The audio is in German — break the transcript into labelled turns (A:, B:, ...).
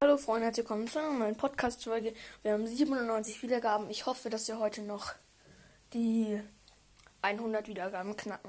A: Hallo Freunde, herzlich willkommen zu einer neuen Podcast-Folge. Wir haben 97 Wiedergaben. Ich hoffe, dass wir heute noch die 100 Wiedergaben knacken.